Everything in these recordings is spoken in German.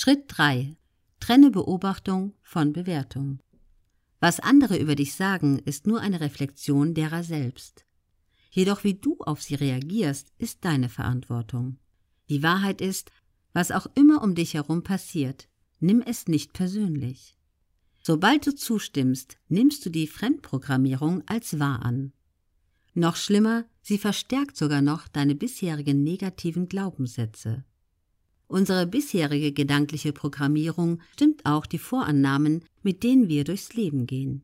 Schritt 3. Trenne Beobachtung von Bewertung. Was andere über dich sagen, ist nur eine Reflexion derer selbst. Jedoch wie du auf sie reagierst, ist deine Verantwortung. Die Wahrheit ist, was auch immer um dich herum passiert, nimm es nicht persönlich. Sobald du zustimmst, nimmst du die Fremdprogrammierung als wahr an. Noch schlimmer, sie verstärkt sogar noch deine bisherigen negativen Glaubenssätze. Unsere bisherige gedankliche Programmierung stimmt auch die Vorannahmen, mit denen wir durchs Leben gehen.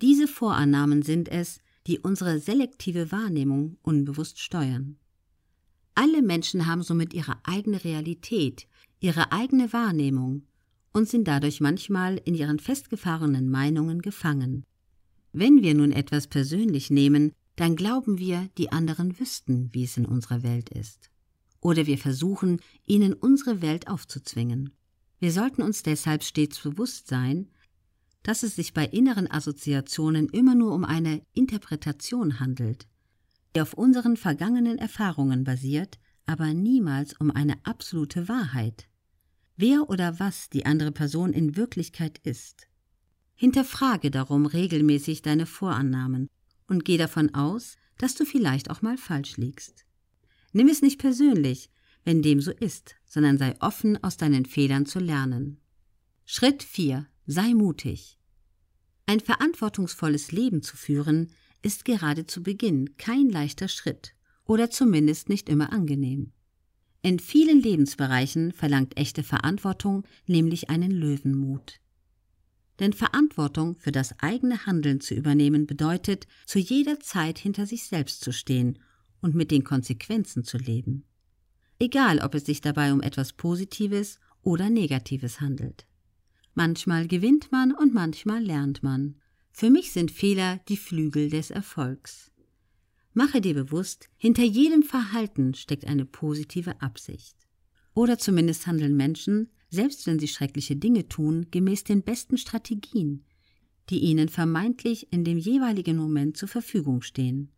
Diese Vorannahmen sind es, die unsere selektive Wahrnehmung unbewusst steuern. Alle Menschen haben somit ihre eigene Realität, ihre eigene Wahrnehmung und sind dadurch manchmal in ihren festgefahrenen Meinungen gefangen. Wenn wir nun etwas persönlich nehmen, dann glauben wir, die anderen wüssten, wie es in unserer Welt ist. Oder wir versuchen, ihnen unsere Welt aufzuzwingen. Wir sollten uns deshalb stets bewusst sein, dass es sich bei inneren Assoziationen immer nur um eine Interpretation handelt, die auf unseren vergangenen Erfahrungen basiert, aber niemals um eine absolute Wahrheit wer oder was die andere Person in Wirklichkeit ist. Hinterfrage darum regelmäßig deine Vorannahmen und geh davon aus, dass du vielleicht auch mal falsch liegst. Nimm es nicht persönlich, wenn dem so ist, sondern sei offen, aus deinen Fehlern zu lernen. Schritt 4. Sei mutig. Ein verantwortungsvolles Leben zu führen, ist gerade zu Beginn kein leichter Schritt oder zumindest nicht immer angenehm. In vielen Lebensbereichen verlangt echte Verantwortung nämlich einen Löwenmut. Denn Verantwortung für das eigene Handeln zu übernehmen bedeutet, zu jeder Zeit hinter sich selbst zu stehen und mit den Konsequenzen zu leben. Egal, ob es sich dabei um etwas Positives oder Negatives handelt. Manchmal gewinnt man und manchmal lernt man. Für mich sind Fehler die Flügel des Erfolgs. Mache dir bewusst, hinter jedem Verhalten steckt eine positive Absicht. Oder zumindest handeln Menschen, selbst wenn sie schreckliche Dinge tun, gemäß den besten Strategien, die ihnen vermeintlich in dem jeweiligen Moment zur Verfügung stehen.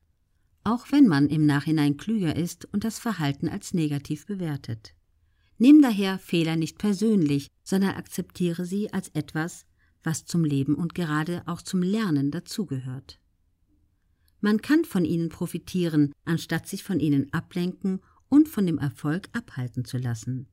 Auch wenn man im Nachhinein klüger ist und das Verhalten als negativ bewertet. Nimm daher Fehler nicht persönlich, sondern akzeptiere sie als etwas, was zum Leben und gerade auch zum Lernen dazugehört. Man kann von ihnen profitieren, anstatt sich von ihnen ablenken und von dem Erfolg abhalten zu lassen.